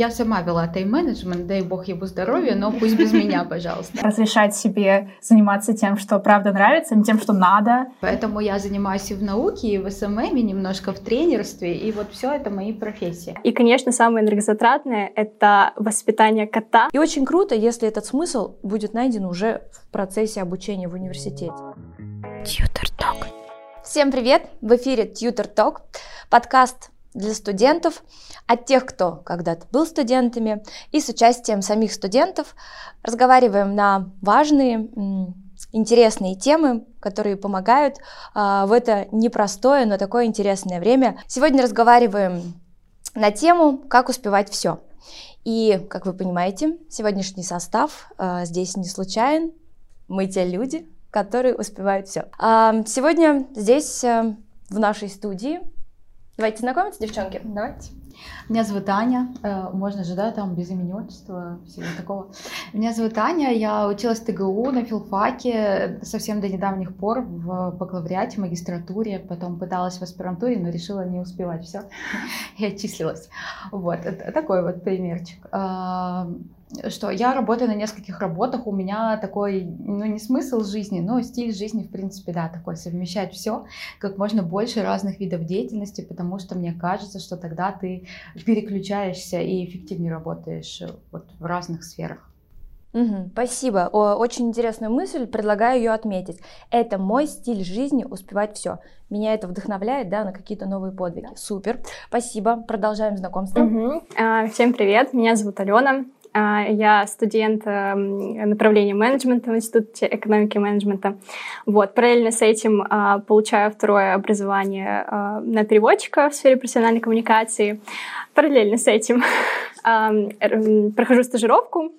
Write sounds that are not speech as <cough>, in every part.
Я сама вела тайм-менеджмент, дай бог ему здоровья, но пусть без меня, <laughs> пожалуйста. Разрешать себе заниматься тем, что правда нравится, не тем, что надо. Поэтому я занимаюсь и в науке, и в SMM, и немножко в тренерстве, и вот все это мои профессии. И, конечно, самое энергозатратное — это воспитание кота. И очень круто, если этот смысл будет найден уже в процессе обучения в университете. Tutor Talk. Всем привет! В эфире Tutor Talk, подкаст для студентов, от тех, кто когда-то был студентами, и с участием самих студентов разговариваем на важные, интересные темы, которые помогают а, в это непростое, но такое интересное время. Сегодня разговариваем на тему «Как успевать все». И, как вы понимаете, сегодняшний состав а, здесь не случайен. Мы те люди, которые успевают все. А, сегодня здесь, а, в нашей студии, Давайте знакомиться, девчонки. Давайте. Меня зовут Аня, э, можно же, да, там без имени, отчества, всего такого. Меня зовут Аня, я училась в ТГУ на филфаке совсем до недавних пор в бакалавриате, магистратуре, потом пыталась в аспирантуре, но решила не успевать все <laughs> и отчислилась. Вот, такой вот примерчик что я работаю на нескольких работах, у меня такой, ну, не смысл жизни, но стиль жизни, в принципе, да, такой, совмещать все, как можно больше разных видов деятельности, потому что мне кажется, что тогда ты переключаешься и эффективнее работаешь вот в разных сферах. Угу, спасибо. О, очень интересная мысль, предлагаю ее отметить. Это мой стиль жизни, успевать все. Меня это вдохновляет, да, на какие-то новые подвиги. Супер. Спасибо. Продолжаем знакомство. Угу. А, всем привет. Меня зовут Алена. А, я студент эм, направления менеджмента в Институте экономики и менеджмента. Вот. Параллельно с этим а, получаю второе образование а, на переводчика в сфере профессиональной коммуникации. Параллельно с этим <laughs> прохожу стажировку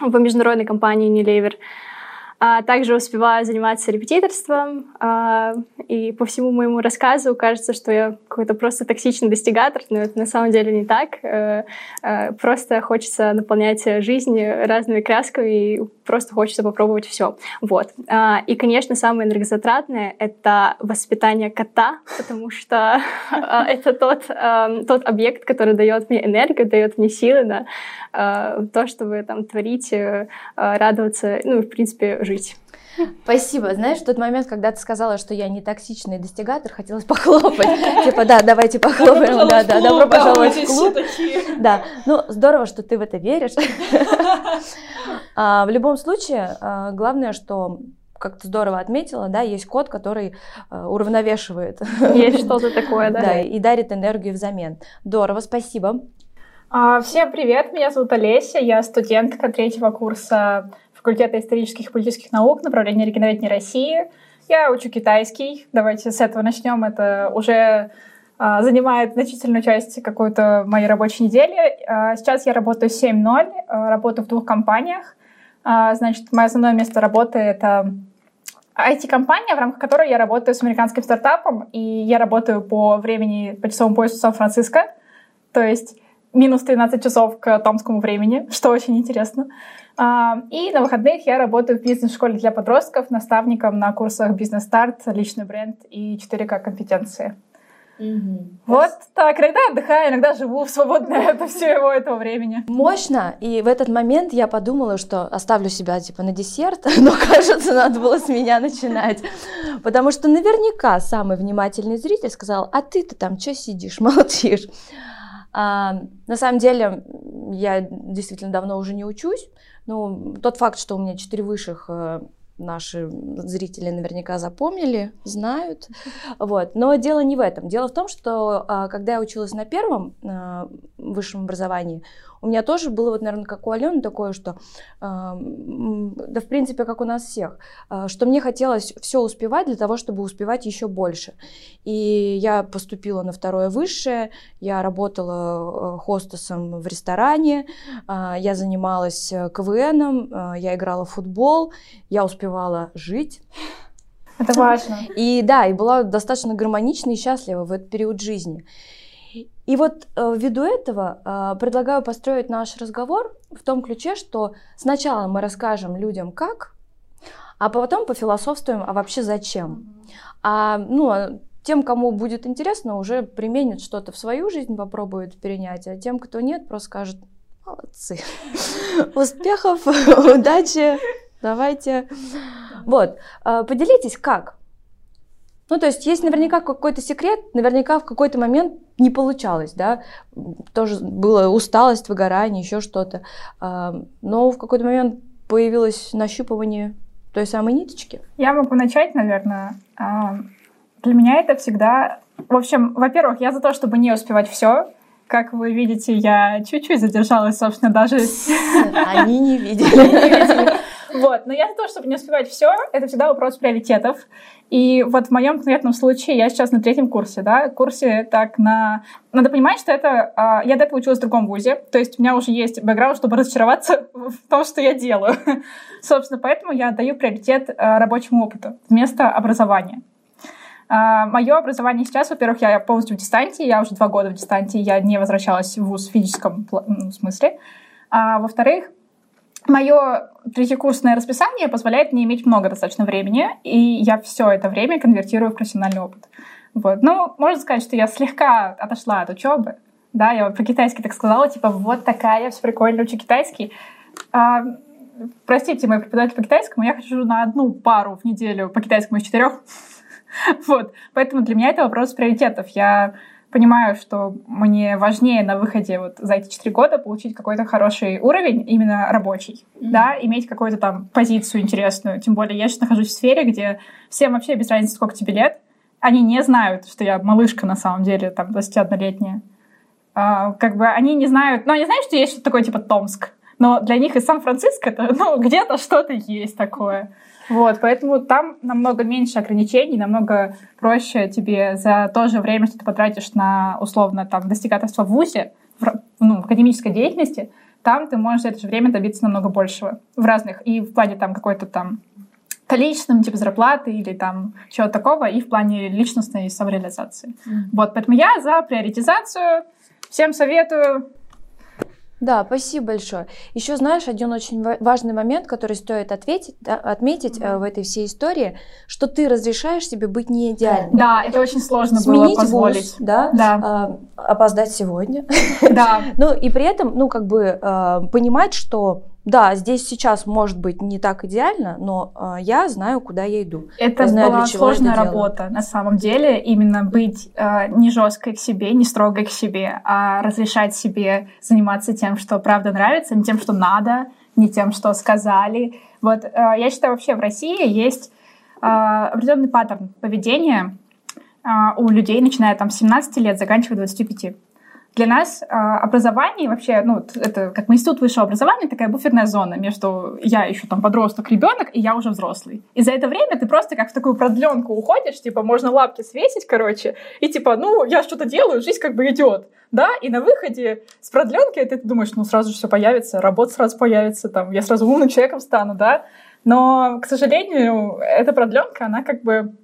в международной компании Unilever. А также успеваю заниматься репетиторством, а, и по всему моему рассказу кажется, что я какой-то просто токсичный достигатор, но это на самом деле не так. Э, э, просто хочется наполнять жизнь разными красками, и просто хочется попробовать все. Вот. А, и, конечно, самое энергозатратное — это воспитание кота, потому что а, это тот, тот объект, который дает мне энергию, дает мне силы на то, чтобы там творить, э, радоваться, ну, в принципе, жить жить. Спасибо. Знаешь, в тот момент, когда ты сказала, что я не токсичный достигатор, хотелось похлопать. Типа, да, давайте похлопаем. Да, да, добро пожаловать в клуб. Да, ну, здорово, что ты в это веришь. <laughs> А, в любом случае, а, главное, что как ты здорово отметила, да, есть код, который а, уравновешивает. Есть что-то такое, да? <laughs> Да, и дарит энергию взамен. Здорово, спасибо. Всем привет, меня зовут Олеся, я студентка третьего курса факультета исторических и политических наук, направление регионоведения России. Я учу китайский. Давайте с этого начнем. Это уже а, занимает значительную часть какой-то моей рабочей недели. А, сейчас я работаю 7.0, а, работаю в двух компаниях. А, значит, мое основное место работы — это IT-компания, в рамках которой я работаю с американским стартапом, и я работаю по времени, по часовому поясу Сан-Франциско, то есть минус 13 часов к томскому времени, что очень интересно. А, и на выходных я работаю в бизнес-школе для подростков, наставником на курсах «Бизнес-старт», «Личный бренд» и 4К компетенции. Угу. Вот так, иногда отдыхаю, иногда живу в свободное от всего этого времени. Мощно, и в этот момент я подумала, что оставлю себя типа на десерт, <laughs> но кажется, надо было с меня начинать, потому что наверняка самый внимательный зритель сказал, а ты-то там что сидишь, молчишь? А, на самом деле, я действительно давно уже не учусь, ну, тот факт, что у меня четыре высших э, наши зрители наверняка запомнили, знают. <laughs> Вот. Но дело не в этом. Дело в том, что а, когда я училась на первом а, высшем образовании, у меня тоже было, вот, наверное, как у Алены такое, что, да, в принципе, как у нас всех, а, что мне хотелось все успевать для того, чтобы успевать еще больше. И я поступила на второе высшее, я работала хостесом в ресторане, я занималась э, КВНом, я играла в футбол, я успевала жить. Это важно. И да, и была достаточно гармонична и счастлива в этот период жизни. И вот э, ввиду этого э, предлагаю построить наш разговор в том ключе, что сначала мы расскажем людям как, а потом пофилософствуем, а вообще зачем. А, ну, а тем, кому будет интересно, уже применит что-то в свою жизнь, попробует перенять, а тем, кто нет, просто скажет, молодцы, <laughs> успехов, <laughs> удачи, давайте. Вот, а, поделитесь, как? Ну, то есть есть наверняка какой-то секрет, наверняка в какой-то момент не получалось, да, тоже была усталость, выгорание, еще что-то, а, но в какой-то момент появилось нащупывание той самой ниточки. Я могу начать, наверное. А, для меня это всегда... В общем, во-первых, я за то, чтобы не успевать все, как вы видите, я чуть-чуть задержалась, собственно, даже... Они не видели. Вот, но я за то, чтобы не успевать все, это всегда вопрос приоритетов. И вот в моем конкретном случае я сейчас на третьем курсе, да, курсе так на... Надо понимать, что это... А, я до этого училась в другом вузе, то есть у меня уже есть бэкграунд, чтобы разочароваться <laughs> в том, что я делаю. <laughs> Собственно, поэтому я даю приоритет а, рабочему опыту вместо образования. А, Мое образование сейчас, во-первых, я полностью в дистанции, я уже два года в дистанции, я не возвращалась в ВУЗ в физическом смысле. А, во-вторых, мое третьекурсное расписание позволяет мне иметь много достаточно времени, и я все это время конвертирую в профессиональный опыт. Вот. Ну, можно сказать, что я слегка отошла от учебы. Да, я про китайский так сказала, типа, вот такая, все прикольно, учу китайский. А, простите, мой преподаватель по китайскому, я хожу на одну пару в неделю по китайскому из четырех. <laughs> вот. Поэтому для меня это вопрос приоритетов. Я понимаю, что мне важнее на выходе вот за эти четыре года получить какой-то хороший уровень, именно рабочий, mm-hmm. да, иметь какую-то там позицию интересную. Тем более я сейчас нахожусь в сфере, где всем вообще без разницы, сколько тебе лет, они не знают, что я малышка на самом деле, там, 21-летняя. А, как бы они не знают, ну, они знают, что есть что-то такое типа Томск, но для них из Сан-Франциско это, ну, <laughs> где-то что-то есть такое. Вот, поэтому там намного меньше ограничений, намного проще тебе за то же время, что ты потратишь на, условно, там, достигаторство в ВУЗе, в, ну, в академической деятельности, там ты можешь за это же время добиться намного большего в разных, и в плане там какой-то там количественном, типа зарплаты или там чего-то такого, и в плане личностной самореализации. Mm-hmm. Вот, поэтому я за приоритизацию. Всем советую да, спасибо большое. Еще знаешь, один очень важный момент, который стоит ответить, да, отметить mm-hmm. в этой всей истории, что ты разрешаешь себе быть не идеальным. Да, это очень сложно Сменить было позволить. Вуз, да, да. Э, опоздать сегодня. Да. <laughs> ну и при этом, ну как бы э, понимать, что да, здесь сейчас может быть не так идеально, но э, я знаю, куда я иду. Это я знаю, была сложная работа, на самом деле, именно быть э, не жесткой к себе, не строгой к себе, а разрешать себе заниматься тем, что правда нравится, не тем, что надо, не тем, что сказали. Вот э, я считаю, вообще в России есть э, определенный паттерн поведения э, у людей, начиная там с 17 лет, заканчивая 25 для нас э, образование вообще, ну, это как мы институт высшего образования, такая буферная зона между я еще там подросток, ребенок, и я уже взрослый. И за это время ты просто как в такую продленку уходишь, типа, можно лапки свесить, короче, и типа, ну, я что-то делаю, жизнь как бы идет, да, и на выходе с продленки ты думаешь, ну, сразу же все появится, работа сразу появится, там, я сразу умным человеком стану, да, но, к сожалению, эта продленка, она как бы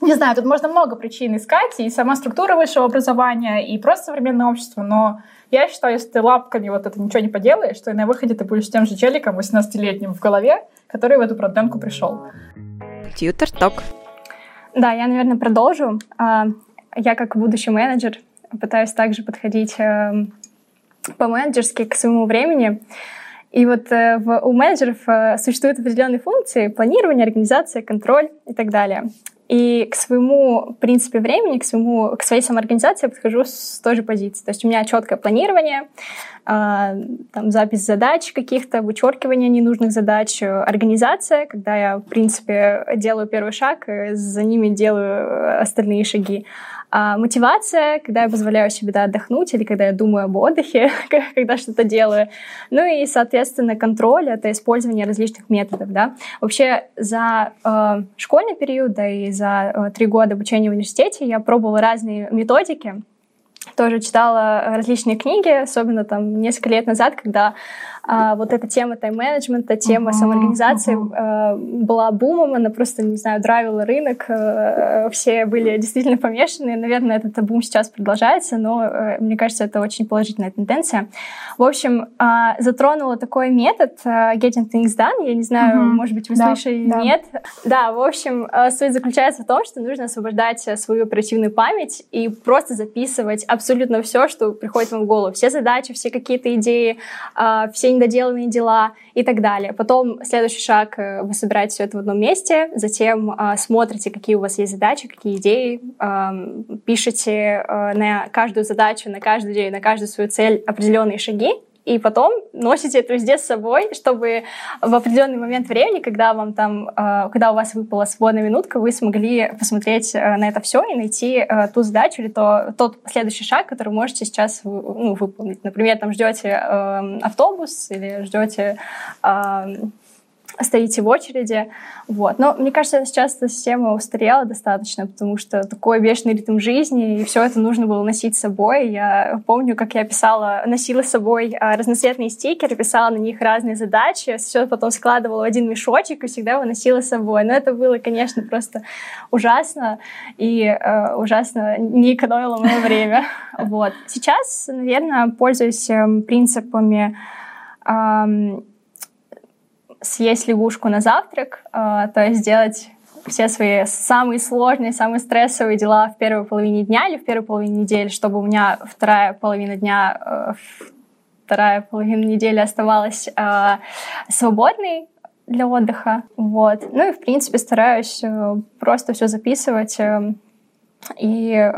не знаю, тут можно много причин искать, и сама структура высшего образования, и просто современное общество, но я считаю, если ты лапками вот это ничего не поделаешь, то и на выходе ты будешь тем же челиком 18-летним в голове, который в эту продленку пришел. Тьютер ток. Да, я, наверное, продолжу. А, я как будущий менеджер пытаюсь также подходить эм, по-менеджерски к своему времени. И вот э, в, у менеджеров э, существуют определенные функции планирования, организация, контроль и так далее. И к своему, принципе, времени, к, своему, к своей самоорганизации я подхожу с той же позиции. То есть у меня четкое планирование, э, там, запись задач каких-то, вычеркивание ненужных задач, организация, когда я, в принципе, делаю первый шаг, и за ними делаю остальные шаги. А мотивация, когда я позволяю себе да, отдохнуть или когда я думаю об отдыхе, <laughs> когда что-то делаю. Ну и, соответственно, контроль — это использование различных методов. Да? Вообще за э, школьный период, да и за э, три года обучения в университете я пробовала разные методики, тоже читала различные книги, особенно там несколько лет назад, когда а, вот эта тема тайм-менеджмента, тема uh-huh, самоорганизации uh-huh. была бумом, она просто, не знаю, драйвила рынок, э, все были действительно помешаны, наверное, этот бум сейчас продолжается, но э, мне кажется, это очень положительная тенденция. В общем, а, затронула такой метод Getting Things Done, я не знаю, uh-huh. может быть, вы да, слышали или да. нет. Да, в общем, суть заключается в том, что нужно освобождать свою оперативную память и просто записывать абсолютно все, что приходит вам в голову, все задачи, все какие-то идеи, все недоделанные дела и так далее. Потом следующий шаг, э, вы собираете все это в одном месте, затем э, смотрите, какие у вас есть задачи, какие идеи, э, пишете э, на каждую задачу, на каждую идею, на каждую свою цель определенные шаги, и потом носите это везде с собой, чтобы в определенный момент времени, когда вам там, э, когда у вас выпала свободная минутка, вы смогли посмотреть э, на это все и найти э, ту задачу или то, тот следующий шаг, который можете сейчас ну, выполнить. Например, там ждете автобус или ждете стоите в очереди. Вот. Но мне кажется, сейчас эта система устарела достаточно, потому что такой бешеный ритм жизни, и все это нужно было носить с собой. Я помню, как я писала, носила с собой а, разноцветные стикеры, писала на них разные задачи, все потом складывала в один мешочек и всегда его носила с собой. Но это было, конечно, просто ужасно, и э, ужасно не экономило мое время. Вот. Сейчас, наверное, пользуюсь эм, принципами съесть лягушку на завтрак, э, то есть сделать все свои самые сложные, самые стрессовые дела в первой половине дня или в первой половине недели, чтобы у меня вторая половина дня, э, вторая половина недели оставалась э, свободной для отдыха. Вот. Ну и, в принципе, стараюсь просто все записывать и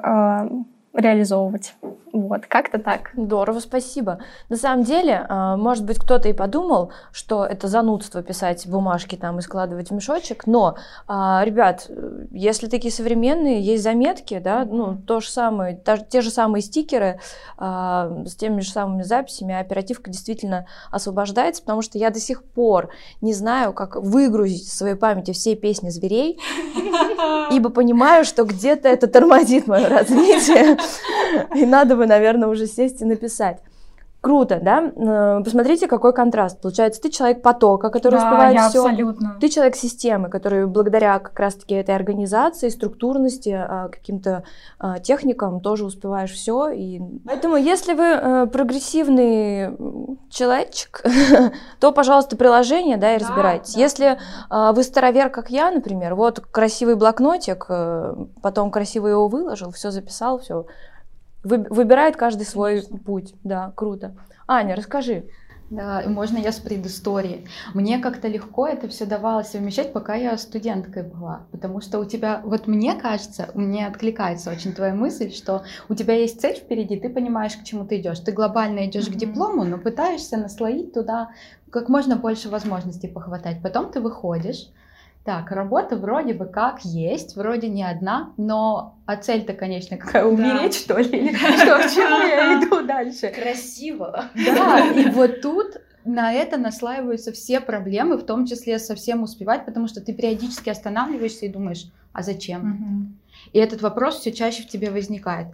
реализовывать. Вот, как-то так. Здорово, спасибо. На самом деле, а, может быть, кто-то и подумал, что это занудство писать бумажки там и складывать в мешочек, но, а, ребят, если такие современные, есть заметки, да, ну, то же самое, те же самые стикеры а, с теми же самыми записями, оперативка действительно освобождается, потому что я до сих пор не знаю, как выгрузить в своей памяти все песни зверей, ибо понимаю, что где-то это тормозит мое развитие, и надо бы, наверное, уже сесть и написать. Круто, да? Посмотрите, какой контраст. Получается, ты человек потока, который да, успевает я все. Абсолютно. Ты человек системы, который благодаря как раз-таки этой организации, структурности, а, каким-то а, техникам тоже успеваешь все. И... Поэтому, если вы э, прогрессивный человечек, <laughs> то, пожалуйста, приложение, да, и да, разбирайтесь. Да. Если а, вы старовер, как я, например, вот красивый блокнотик, э, потом красиво его выложил, все записал, все выбирает каждый свой Конечно. путь. Да, круто. Аня, расскажи. Да, можно я с предыстории. Мне как-то легко это все давалось совмещать, пока я студенткой была. Потому что у тебя, вот мне кажется, мне откликается очень твоя мысль, что у тебя есть цель впереди, ты понимаешь, к чему ты идешь. Ты глобально идешь mm-hmm. к диплому, но пытаешься наслоить туда как можно больше возможностей похватать. Потом ты выходишь, так, работа вроде бы как есть, вроде не одна, но а цель-то, конечно, какая, умереть, да. что ли? Или <laughs> что, к чему я иду дальше? Красиво. Да, и вот тут на это наслаиваются все проблемы, в том числе совсем успевать, потому что ты периодически останавливаешься и думаешь, а зачем? Угу. И этот вопрос все чаще в тебе возникает.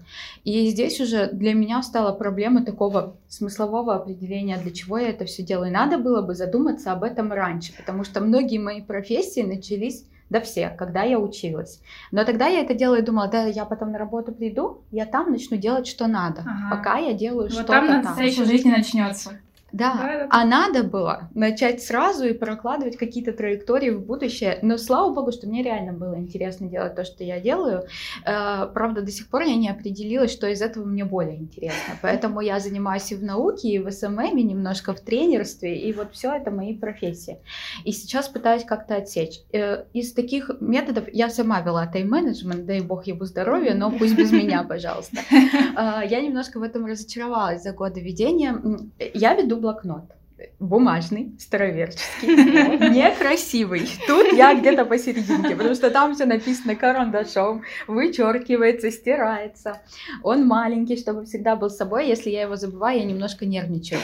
И здесь уже для меня стала проблема такого смыслового определения, для чего я это все делаю. Надо было бы задуматься об этом раньше, потому что многие мои профессии начались до всех, когда я училась. Но тогда я это делала и думала, да, я потом на работу приду, я там начну делать, что надо, ага. пока я делаю вот что-то там. там настоящая жизнь начнется. Да. да, а надо было начать сразу и прокладывать какие-то траектории в будущее. Но слава богу, что мне реально было интересно делать то, что я делаю. Э, правда, до сих пор я не определилась, что из этого мне более интересно. Поэтому я занимаюсь и в науке, и в SMM, и немножко в тренерстве, и вот все это мои профессии. И сейчас пытаюсь как-то отсечь. Э, из таких методов я сама вела тайм-менеджмент, дай бог ему здоровья, но пусть без меня, пожалуйста. <laughs> Э, я немножко в этом разочаровалась за годы ведения. Я веду блокнот бумажный, староверческий, <laughs> некрасивый. Тут я где-то посерединке, потому что там все написано карандашом, вычеркивается, стирается. Он маленький, чтобы всегда был с собой. Если я его забываю, я немножко нервничаю.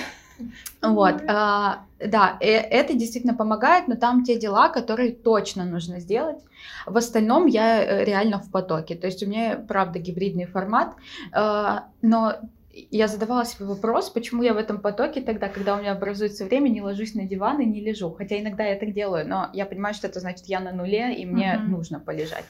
Вот, а, да, э, это действительно помогает, но там те дела, которые точно нужно сделать. В остальном я э, реально в потоке. То есть у меня, правда, гибридный формат, а, но я задавала себе вопрос, почему я в этом потоке тогда, когда у меня образуется время, не ложусь на диван и не лежу. Хотя иногда я так делаю, но я понимаю, что это значит, я на нуле, и мне uh-huh. нужно полежать.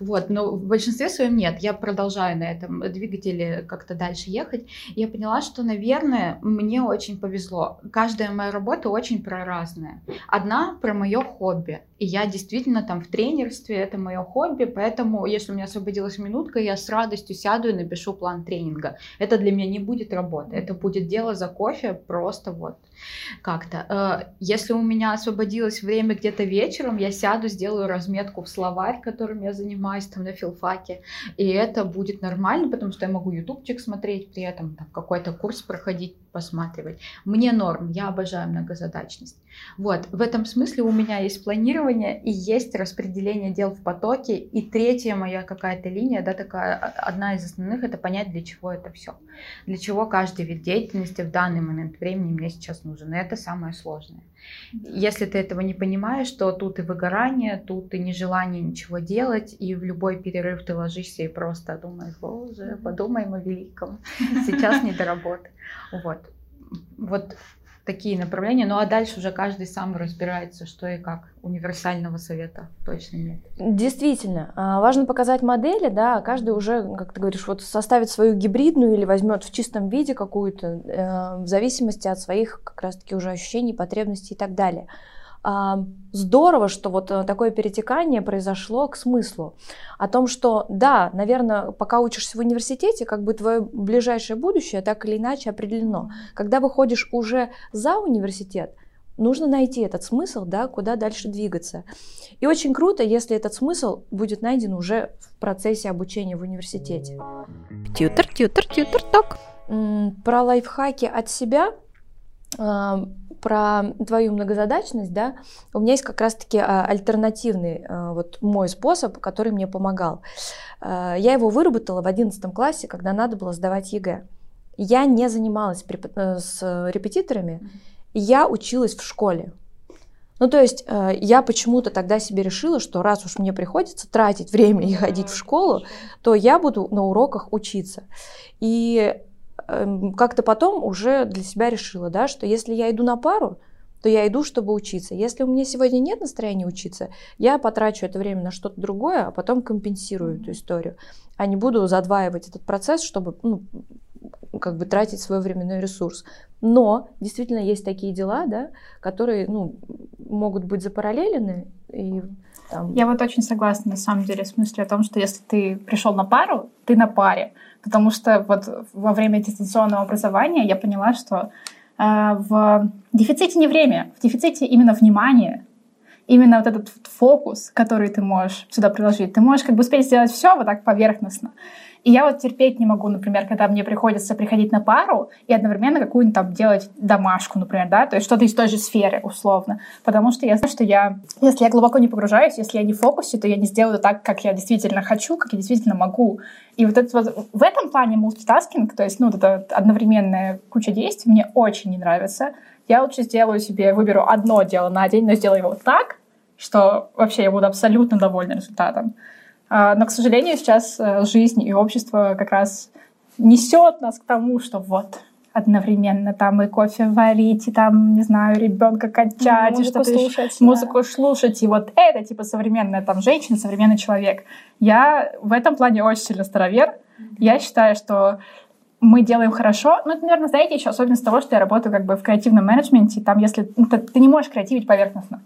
Вот, но в большинстве своем нет. Я продолжаю на этом двигателе как-то дальше ехать. Я поняла, что, наверное, мне очень повезло. Каждая моя работа очень про разное. Одна про мое хобби. И я действительно там в тренерстве, это мое хобби, поэтому если у меня освободилась минутка, я с радостью сяду и напишу план тренинга. Это для меня не будет работы, это будет дело за кофе просто вот как-то. Э, если у меня освободилось время где-то вечером, я сяду, сделаю разметку в словарь, которым я занимаюсь там на филфаке, и это будет нормально, потому что я могу ютубчик смотреть при этом, там какой-то курс проходить, посматривать. Мне норм, я обожаю многозадачность. Вот, в этом смысле у меня есть планирование и есть распределение дел в потоке. И третья моя какая-то линия, да, такая, а, одна из основных, это понять, для чего это все. Для чего каждый вид деятельности в данный момент времени мне сейчас нужен. И это самое сложное. Если ты этого не понимаешь, то тут и выгорание, тут и нежелание ничего делать, и в любой перерыв ты ложишься и просто думаешь, боже, подумаем о великом, <laughs> сейчас не до работы. Вот. Вот такие направления. Ну а дальше уже каждый сам разбирается, что и как. Универсального совета точно нет. Действительно. А, важно показать модели, да, а каждый уже, как ты говоришь, вот составит свою гибридную или возьмет в чистом виде какую-то, э, в зависимости от своих как раз-таки уже ощущений, потребностей и так далее. А, здорово, что вот э, такое перетекание произошло к смыслу. О том, что да, наверное, пока учишься в университете, как бы твое ближайшее будущее так или иначе определено. Когда выходишь уже за университет, нужно найти этот смысл, да, куда дальше двигаться. И очень круто, если этот смысл будет найден уже в процессе обучения в университете. Tutor, tutor, tutor, talk. Про лайфхаки от себя про твою многозадачность, да, у меня есть как раз-таки а, альтернативный а, вот мой способ, который мне помогал. А, я его выработала в 11 классе, когда надо было сдавать ЕГЭ. Я не занималась э, с репетиторами, я училась в школе. Ну, то есть я почему-то тогда себе решила, что раз уж мне приходится тратить время и ходить в школу, то я буду на уроках учиться. И как-то потом уже для себя решила, да, что если я иду на пару, то я иду, чтобы учиться. Если у меня сегодня нет настроения учиться, я потрачу это время на что-то другое, а потом компенсирую эту историю, а не буду задваивать этот процесс, чтобы ну, как бы тратить свой временной ресурс. Но действительно есть такие дела, да, которые ну, могут быть запараллелены. И, там... Я вот очень согласна на самом деле с мыслью о том, что если ты пришел на пару, ты на паре. Потому что вот во время дистанционного образования я поняла, что э, в дефиците не время, в дефиците именно внимание, именно вот этот фокус, который ты можешь сюда приложить. Ты можешь как бы успеть сделать все вот так поверхностно. И я вот терпеть не могу, например, когда мне приходится приходить на пару и одновременно какую-нибудь там делать домашку, например, да, то есть что-то из той же сферы, условно. Потому что я знаю, что я, если я глубоко не погружаюсь, если я не в фокусе, то я не сделаю так, как я действительно хочу, как я действительно могу. И вот, это вот в этом плане мультитаскинг, то есть, ну, вот эта одновременная куча действий мне очень не нравится. Я лучше сделаю себе, выберу одно дело на день, но сделаю его так, что вообще я буду абсолютно довольна результатом. А, но, к сожалению, сейчас э, жизнь и общество как раз несет нас к тому, что вот одновременно там и кофе варить, и там, не знаю, ребенка качать, музыку и что-то слушать, музыку да. слушать, и вот это типа современная там женщина, современный человек. Я в этом плане очень сильно старовер. Mm-hmm. Я считаю, что мы делаем хорошо. Ну, это, наверное, знаете, еще особенность того, что я работаю как бы в креативном менеджменте. Там, если ну, ты, ты не можешь креативить поверхностно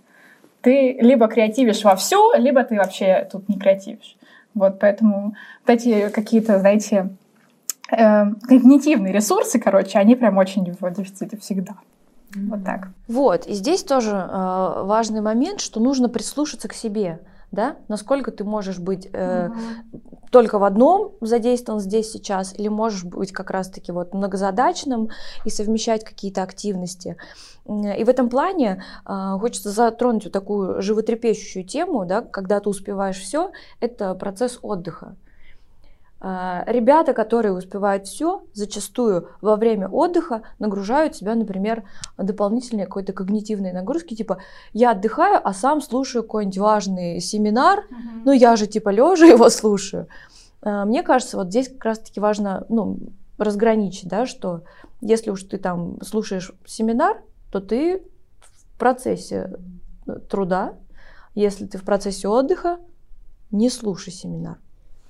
ты либо креативишь вовсю, либо ты вообще тут не креативишь. Вот, поэтому вот эти какие-то, знаете, э, когнитивные ресурсы, короче, они прям очень в дефиците всегда. Вот так. Вот, и здесь тоже э, важный момент, что нужно прислушаться к себе да, насколько ты можешь быть э, угу. только в одном задействован здесь сейчас, или можешь быть как раз-таки вот многозадачным и совмещать какие-то активности. И в этом плане э, хочется затронуть вот такую животрепещущую тему, да, когда ты успеваешь все, это процесс отдыха. А, ребята, которые успевают все, зачастую во время отдыха нагружают себя, например, дополнительной какой-то когнитивной нагрузки, типа я отдыхаю, а сам слушаю какой-нибудь важный семинар, uh-huh. ну я же типа лежа <laughs> его слушаю. А, мне кажется, вот здесь как раз-таки важно ну, разграничить, да, что если уж ты там слушаешь семинар, то ты в процессе труда, если ты в процессе отдыха, не слушай семинар.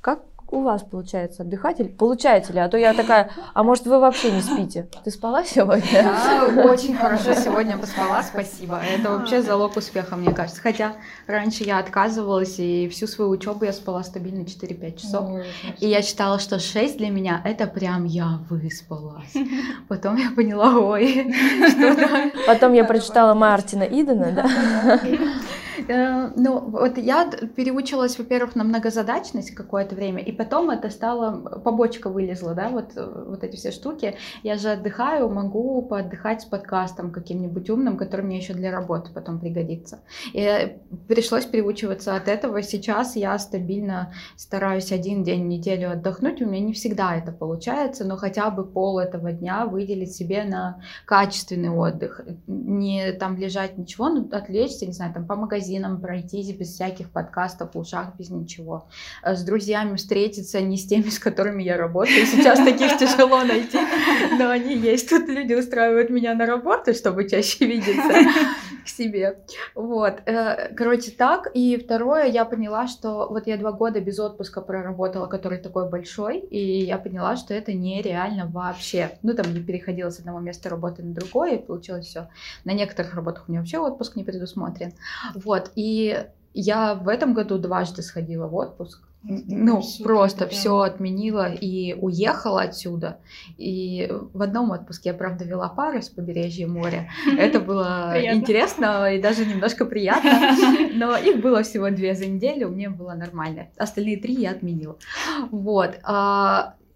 Как у вас получается отдыхать? Или получается ли? А то я такая, а может вы вообще не спите? Ты спала сегодня? Да, очень хорошо сегодня поспала, спасибо. Это вообще залог успеха, мне кажется. Хотя раньше я отказывалась, и всю свою учебу я спала стабильно 4-5 часов. И я считала, что 6 для меня это прям я выспалась. Потом я поняла, ой, что Потом я прочитала Мартина Идена, да? Э, ну, вот я переучилась, во-первых, на многозадачность какое-то время, и потом это стало, побочка вылезла, да, вот, э, вот эти все штуки. Я же отдыхаю, могу поотдыхать с подкастом каким-нибудь умным, который мне еще для работы потом пригодится. И пришлось переучиваться от этого. Сейчас я стабильно стараюсь один день в неделю отдохнуть. У меня не всегда это получается, но хотя бы пол этого дня выделить себе на качественный отдых. Не там лежать ничего, но отвлечься, не знаю, там по магазинам магазинам пройтись без всяких подкастов в ушах, без ничего. Э, с друзьями встретиться не с теми, с которыми я работаю. <laughs> Сейчас таких тяжело найти, но они есть. Тут люди устраивают меня на работу, чтобы чаще видеться <laughs> к себе. Вот. Э, короче, так. И второе, я поняла, что вот я два года без отпуска проработала, который такой большой, и я поняла, что это нереально вообще. Ну, там, я переходила с одного места работы на другое, и получилось все. На некоторых работах у меня вообще отпуск не предусмотрен. Вот. Вот, и я в этом году дважды сходила в отпуск. Ну, Супер, просто да. все отменила и уехала отсюда. И в одном отпуске я, правда, вела пары с побережья моря. <laughs> Это было интересно и даже немножко приятно. <laughs> Но их было всего две за неделю, мне было нормально. Остальные три я отменила. Вот.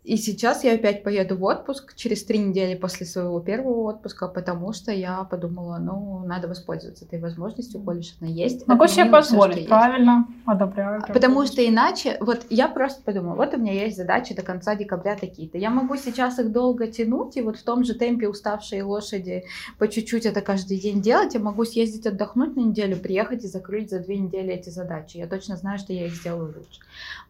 А, и сейчас я опять поеду в отпуск через три недели после своего первого отпуска, потому что я подумала, ну, надо воспользоваться этой возможностью, коль она есть. Могу себе позволить, все, правильно, есть. одобряю. Потому что иначе, вот я просто подумала, вот у меня есть задачи до конца декабря такие-то. Я могу сейчас их долго тянуть, и вот в том же темпе уставшие лошади по чуть-чуть это каждый день делать. Я могу съездить отдохнуть на неделю, приехать и закрыть за две недели эти задачи. Я точно знаю, что я их сделаю лучше.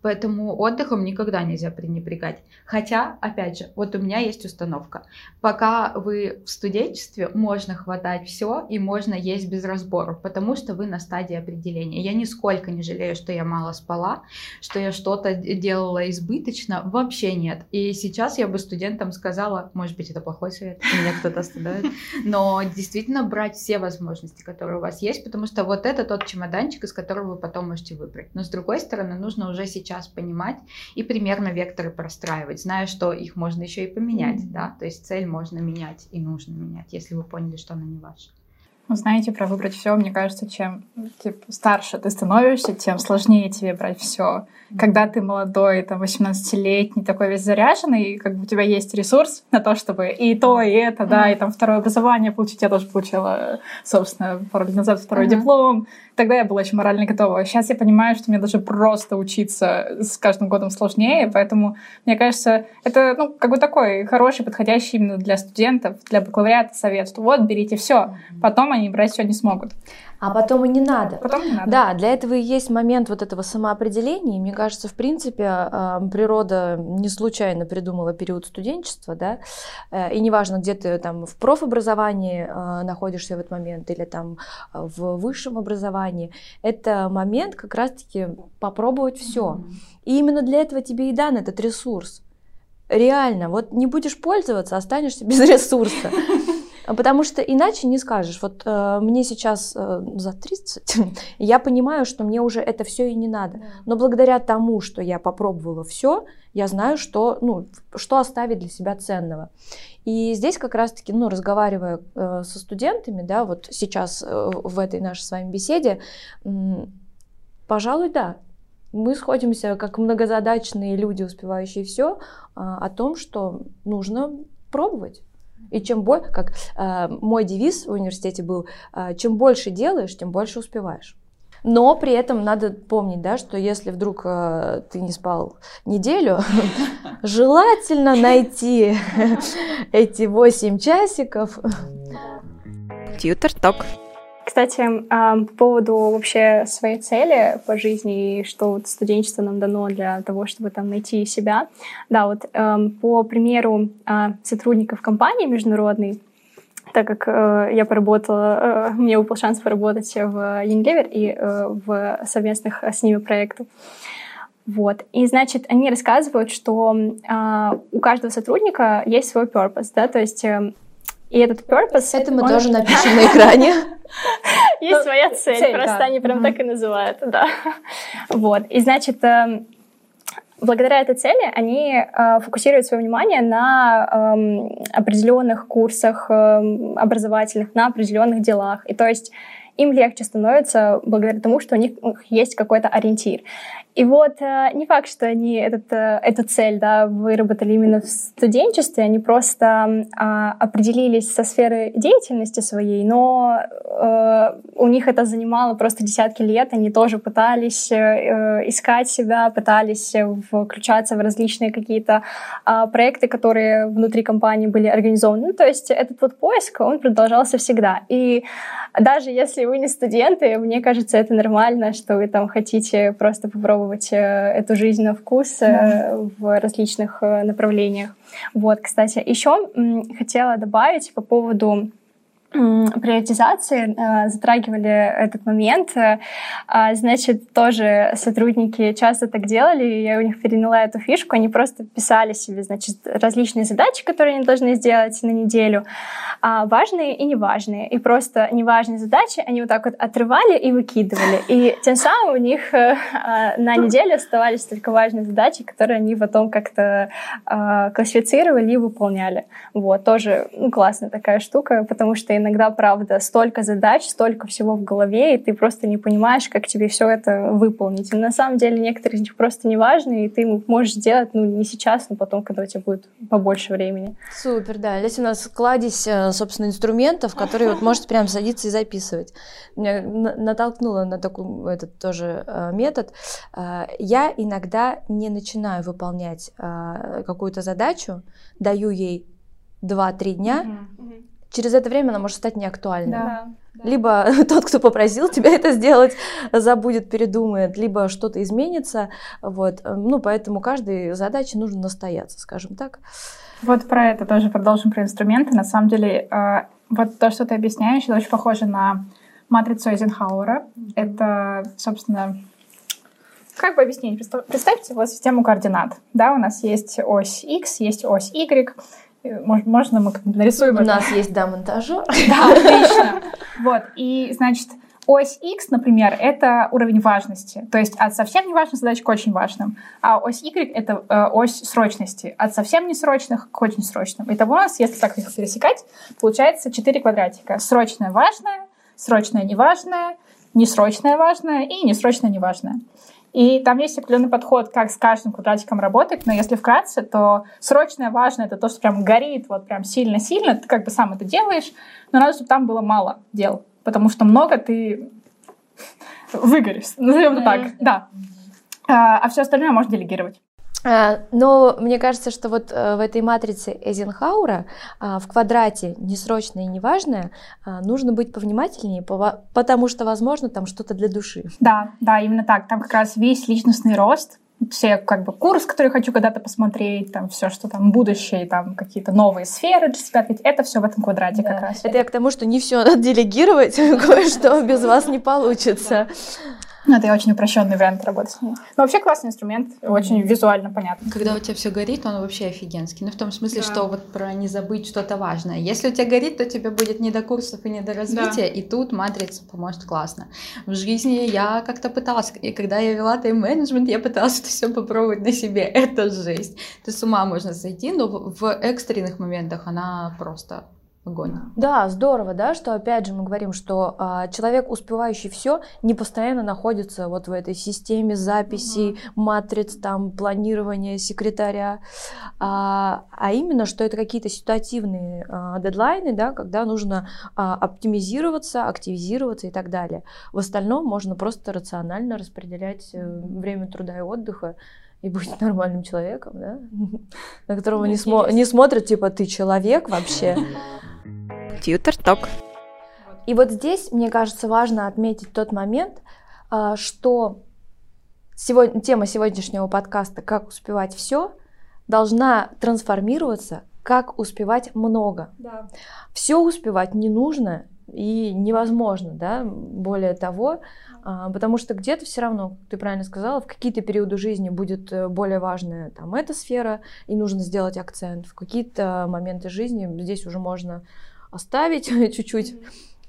Поэтому отдыхом никогда нельзя пренебрегать. Хотя, опять же, вот у меня есть установка. Пока вы в студенчестве, можно хватать все и можно есть без разборов, потому что вы на стадии определения. Я нисколько не жалею, что я мало спала, что я что-то делала избыточно. Вообще нет. И сейчас я бы студентам сказала, может быть, это плохой совет, меня кто-то остановит, <laughs> но действительно брать все возможности, которые у вас есть, потому что вот это тот чемоданчик, из которого вы потом можете выбрать. Но с другой стороны, нужно уже сейчас понимать и примерно векторы простраивать зная, что их можно еще и поменять, да, то есть цель можно менять и нужно менять, если вы поняли, что она не ваша. Вы знаете, про выбрать все, мне кажется, чем типа, старше ты становишься, тем сложнее тебе брать все. Когда ты молодой, там, 18-летний, такой весь заряженный, как бы у тебя есть ресурс на то, чтобы и то, и это, да, и там второе образование получить. Я тоже получила, собственно, пару лет назад второй uh-huh. диплом. Тогда я была очень морально готова. Сейчас я понимаю, что мне даже просто учиться с каждым годом сложнее, поэтому, мне кажется, это, ну, как бы такой хороший, подходящий именно для студентов, для бакалавриата совет, что вот, берите все, потом они брать все не смогут. А потом и не надо. Потом не надо. Да, для этого и есть момент вот этого самоопределения. Мне кажется, в принципе, природа не случайно придумала период студенчества, да, э, и неважно, где ты там в профобразовании э, находишься в этот момент или там в высшем образовании, это момент как раз-таки попробовать все. Mm-hmm. И именно для этого тебе и дан этот ресурс. Реально, вот не будешь пользоваться, останешься <laughs> без ресурса. Потому что иначе не скажешь. Вот э, мне сейчас э, за 30, <laughs> я понимаю, что мне уже это все и не надо. Но благодаря тому, что я попробовала все, я знаю, что, ну, что оставить для себя ценного. И здесь как раз-таки, ну, разговаривая э, со студентами, да, вот сейчас э, в этой нашей с вами беседе, э, пожалуй, да, мы сходимся как многозадачные люди, успевающие все, э, о том, что нужно пробовать. И чем больше, как э, мой девиз в университете был, э, чем больше делаешь, тем больше успеваешь. Но при этом надо помнить, да, что если вдруг э, ты не спал неделю, <laughs> желательно найти <laughs> эти 8 часиков. Тьютер ток. Кстати, по поводу вообще своей цели по жизни и что вот студенчество нам дано для того, чтобы там найти себя. Да, вот эм, по примеру а, сотрудников компании международной, так как э, я поработала, э, <laughs> мне выпал шанс поработать в Unilever и э, в совместных с ними проектах. Вот. И, значит, они рассказывают, что э, у каждого сотрудника есть свой purpose, да, то есть э, и этот purpose... Это мы он... тоже напишем на <laughs> экране. Есть ну, своя цель, просто они прям так и называют, да. Вот. И, значит, эм, благодаря этой цели они э, фокусируют свое внимание на эм, определенных курсах эм, образовательных, на определенных делах. И то есть им легче становится благодаря тому, что у них есть какой-то ориентир. И вот э, не факт, что они этот, э, эту цель да, выработали именно в студенчестве, они просто а, определились со сферой деятельности своей, но э, у них это занимало просто десятки лет, они тоже пытались искать себя, пытались включаться в различные какие-то а, проекты, которые внутри компании были организованы. Ну, то есть этот вот поиск, он продолжался всегда. И даже если вы не студенты, мне кажется, это нормально, что вы там хотите просто попробовать э, эту жизнь на вкус э, да. в различных э, направлениях. Вот, кстати, еще хотела добавить по поводу приоритизации э, затрагивали этот момент. Э, значит, тоже сотрудники часто так делали, я у них переняла эту фишку, они просто писали себе, значит, различные задачи, которые они должны сделать на неделю, а важные и неважные. И просто неважные задачи они вот так вот отрывали и выкидывали. И тем самым у них э, на неделю оставались только важные задачи, которые они потом как-то классифицировали и выполняли. Вот, тоже ну, классная такая штука, потому что иногда, правда, столько задач, столько всего в голове, и ты просто не понимаешь, как тебе все это выполнить. И на самом деле некоторые из них просто не важны, и ты можешь сделать, ну, не сейчас, но потом, когда у тебя будет побольше времени. Супер, да. Здесь у нас кладезь, э, собственно, инструментов, которые вот можете прям садиться и записывать. Меня натолкнула на такой этот тоже э, метод. Э, я иногда не начинаю выполнять какую-то задачу, даю ей 2-3 дня, mm-hmm через это время она может стать неактуальной. Да. Либо <laughs> тот, кто попросил тебя это сделать, забудет, передумает, либо что-то изменится. Вот. Ну, поэтому каждой задаче нужно настояться, скажем так. Вот про это тоже продолжим про инструменты. На самом деле, э, вот то, что ты объясняешь, это очень похоже на матрицу Эйзенхауэра. Это, собственно, как бы объяснить? Представьте вот систему координат. Да, у нас есть ось X, есть ось Y, можно мы нарисуем У это? нас есть, да, монтажер. <laughs> Да, отлично. Вот, и, значит, ось X, например, это уровень важности. То есть от совсем неважной задачи к очень важным. А ось Y — это э, ось срочности. От совсем несрочных к очень срочным. Итого у нас, если так их пересекать, получается четыре квадратика. Срочное — важное, срочное — неважное, несрочное — важное и несрочное — неважное. И там есть определенный подход, как с каждым квадратиком работать, но если вкратце, то срочное важное — это то, что прям горит вот прям сильно-сильно, ты как бы сам это делаешь, но надо, чтобы там было мало дел, потому что много ты <laughs> выгоришь, назовем это так, да. А, а все остальное можно делегировать. А, но мне кажется, что вот э, в этой матрице Эйзенхаура а, в квадрате несрочное и неважное а, нужно быть повнимательнее, потому что, возможно, там что-то для души. Да, да, именно так. Там как раз весь личностный рост, все как бы курс, который хочу когда-то посмотреть, там все, что там будущее, там какие-то новые сферы для себя открыть, это все в этом квадрате да. как раз. Это я к тому, что не все надо делегировать, <laughs> кое-что без вас не получится. Ну, это очень упрощенный вариант работы с ней. Но вообще классный инструмент, очень визуально понятно. Когда у тебя все горит, он вообще офигенский. Ну, в том смысле, да. что вот про не забыть что-то важное. Если у тебя горит, то тебе будет не до курсов и не до развития, да. и тут матрица поможет классно. В жизни я как-то пыталась, и когда я вела тайм-менеджмент, я пыталась это все попробовать на себе. <laughs> Это жесть. Ты с ума можно сойти, но в экстренных моментах она просто огонь. Да, здорово, да, что опять же мы говорим, что а, человек, успевающий все, не постоянно находится вот в этой системе записей, угу. матриц, там, планирования, секретаря, а, а именно, что это какие-то ситуативные а, дедлайны, да, когда нужно а, оптимизироваться, активизироваться и так далее. В остальном можно просто рационально распределять э, время труда и отдыха, и быть <laughs> нормальным человеком, да, <laughs> на которого не, смо- не смотрят, типа, ты человек вообще. <laughs> Тьютер Ток. И вот здесь, мне кажется, важно отметить тот момент, а, что сегодня, тема сегодняшнего подкаста «Как успевать все» должна трансформироваться как успевать много. Да. Все успевать не нужно и невозможно, да, более того, а, потому что где-то все равно, ты правильно сказала, в какие-то периоды жизни будет э, более важная там эта сфера, и нужно сделать акцент. В какие-то моменты жизни здесь уже можно оставить <laughs> чуть-чуть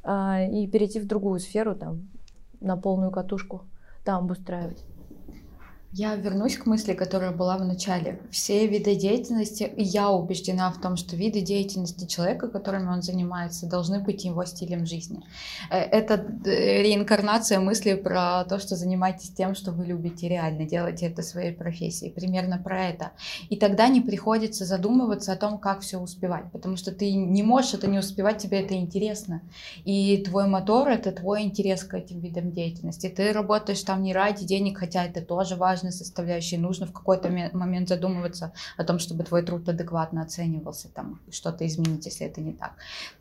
а, и перейти в другую сферу, там, на полную катушку, там обустраивать. Я вернусь к мысли, которая была в начале. Все виды деятельности, и я убеждена в том, что виды деятельности человека, которыми он занимается, должны быть его стилем жизни. Э, это э, реинкарнация мысли про то, что занимайтесь тем, что вы любите реально, делайте это своей профессией. Примерно про это. И тогда не приходится задумываться о том, как все успевать, потому что ты не можешь это не успевать, тебе это интересно. И твой мотор — это твой интерес к этим видам деятельности. Ты работаешь там не ради денег, хотя это тоже важно, важной составляющей. Нужно в какой-то момент задумываться о том, чтобы твой труд адекватно оценивался, там что-то изменить, если это не так.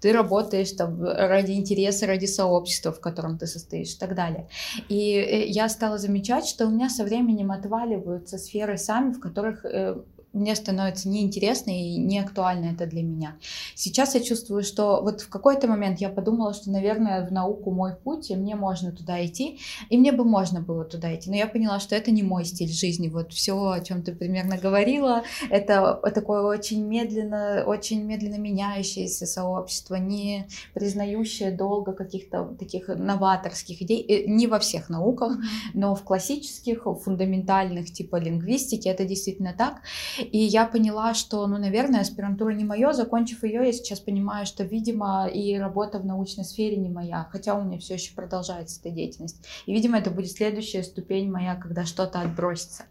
Ты работаешь там ради интереса, ради сообщества, в котором ты состоишь и так далее. И э, я стала замечать, что у меня со временем отваливаются сферы сами, в которых э, мне становится неинтересно и не актуально это для меня. Сейчас я чувствую, что вот в какой-то момент я подумала, что, наверное, в науку мой путь, и мне можно туда идти, и мне бы можно было туда идти, но я поняла, что это не мой стиль жизни. Вот все, о чем ты примерно говорила, это такое очень медленно, очень медленно меняющееся сообщество, не признающее долго каких-то таких новаторских идей, э, не во всех науках, но в классических, фундаментальных, типа лингвистики, это действительно так. И я поняла, что, ну, наверное, аспирантура не моя. Закончив ее, я сейчас понимаю, что, видимо, и работа в научной сфере не моя, хотя у меня все еще продолжается эта деятельность. И, видимо, это будет следующая ступень моя, когда что-то отбросится.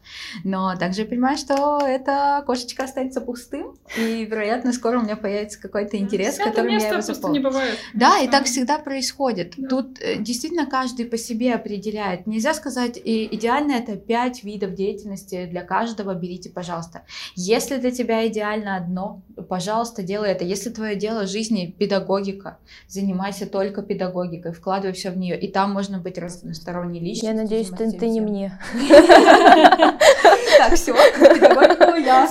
Но также я понимаю, что эта кошечка останется пустым, и, вероятно, скоро у меня появится какой-то интерес, да, который я его заполню. не бывает. Да, и так всегда происходит. Да. Тут э, действительно каждый по себе определяет. Нельзя сказать, и идеально это пять видов деятельности для каждого, берите, пожалуйста. Если для тебя идеально одно, пожалуйста, делай это. Если твое дело жизни педагогика, занимайся только педагогикой, вкладывай все в нее. И там можно быть разносторонней личностью. Я надеюсь, ты, ты не мне. <laughs> Так, все, педагогику я.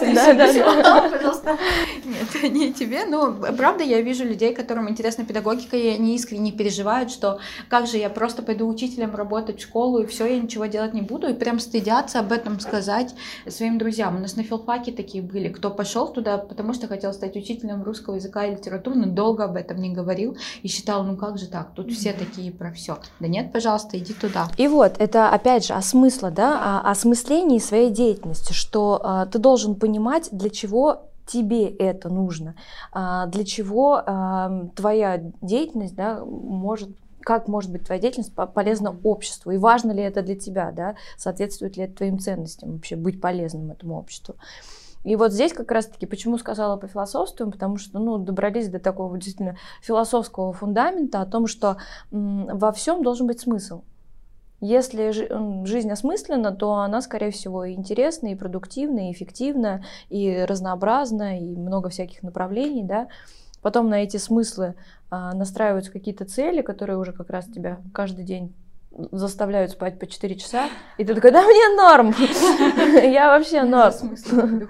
Пожалуйста. Нет, <laughs> не тебе. Ну, правда, я вижу людей, которым интересна педагогика, и они искренне переживают, что как же я просто пойду учителем работать в школу, и все, я ничего делать не буду, и прям стыдятся об этом сказать своим друзьям. У нас на филфаке филфаки такие были, кто пошел туда, потому что хотел стать учителем русского языка и литературы, но долго об этом не говорил и считал, ну как же так, тут все такие про все. Да нет, пожалуйста, иди туда. И вот, это опять же о смысле, да, о осмыслении своей деятельности, что а, ты должен понимать, для чего тебе это нужно, а, для чего твоя деятельность да, может как может быть твоя деятельность полезна обществу, и важно ли это для тебя, да, соответствует ли это твоим ценностям, вообще быть полезным этому обществу. И вот здесь как раз-таки, почему сказала по философству, потому что, ну, добрались до такого действительно философского фундамента о том, что во всем должен быть смысл. Если жизнь осмыслена, то она, скорее всего, и интересна, и продуктивна, и эффективна, и разнообразна, и много всяких направлений, да. Потом на эти смыслы настраиваются какие-то цели, которые уже как раз тебя каждый день заставляют спать по 4 часа, и ты такой, да мне норм, <laughs> я вообще норм.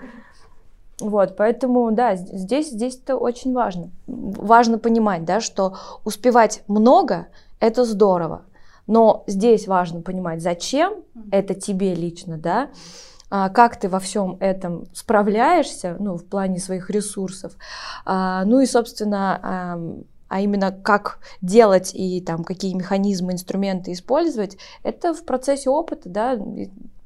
Вот, поэтому, да, здесь, здесь это очень важно. Важно понимать, да, что успевать много – это здорово, но здесь важно понимать, зачем это тебе лично, да, а, как ты во всем этом справляешься, ну, в плане своих ресурсов, а, ну и, собственно, а именно как делать и там какие механизмы, инструменты использовать, это в процессе опыта, да,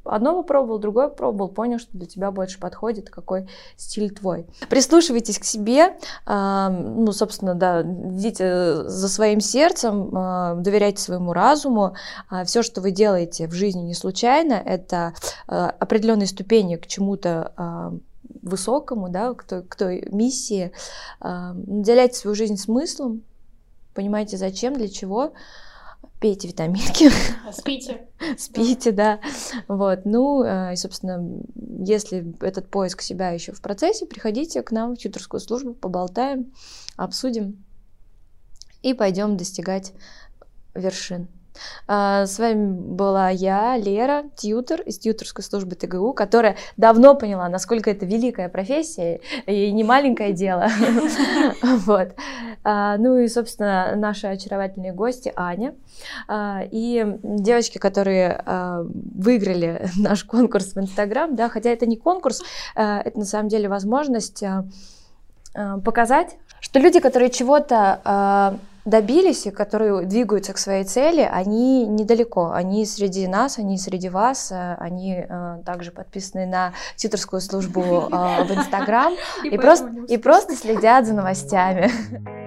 Одно попробовал, другое попробовал, понял, что для тебя больше подходит, какой стиль твой. Прислушивайтесь к себе, ну, собственно, да, идите за своим сердцем, доверяйте своему разуму. Все, что вы делаете в жизни не случайно, это определенные ступени к чему-то высокому, да, к той, к той миссии. Наделяйте свою жизнь смыслом, понимаете, зачем, для чего пейте витаминки. Спите. Спите, да. Вот. Ну, э, и, собственно, если этот поиск себя еще в процессе, приходите к нам в тьюторскую службу, поболтаем, обсудим и пойдем достигать вершин. А, с вами была я, Лера, тьютер из тьютерской службы ТГУ, которая давно поняла, насколько это великая профессия и не маленькое <laughs> дело. <laughs> Вот. А, ну и, собственно, наши очаровательные гости Аня а, и девочки, которые выиграли <laughs> наш конкурс в Инстаграм, да, хотя это не конкурс, это на самом деле возможность показать, что люди, которые чего-то добились и которые двигаются к своей цели, они недалеко. Они среди нас, они среди вас, э, они э, также подписаны на тьюторскую службу э, в Инстаграм <laughs> и, просто, и просто следят за новостями. <laughs>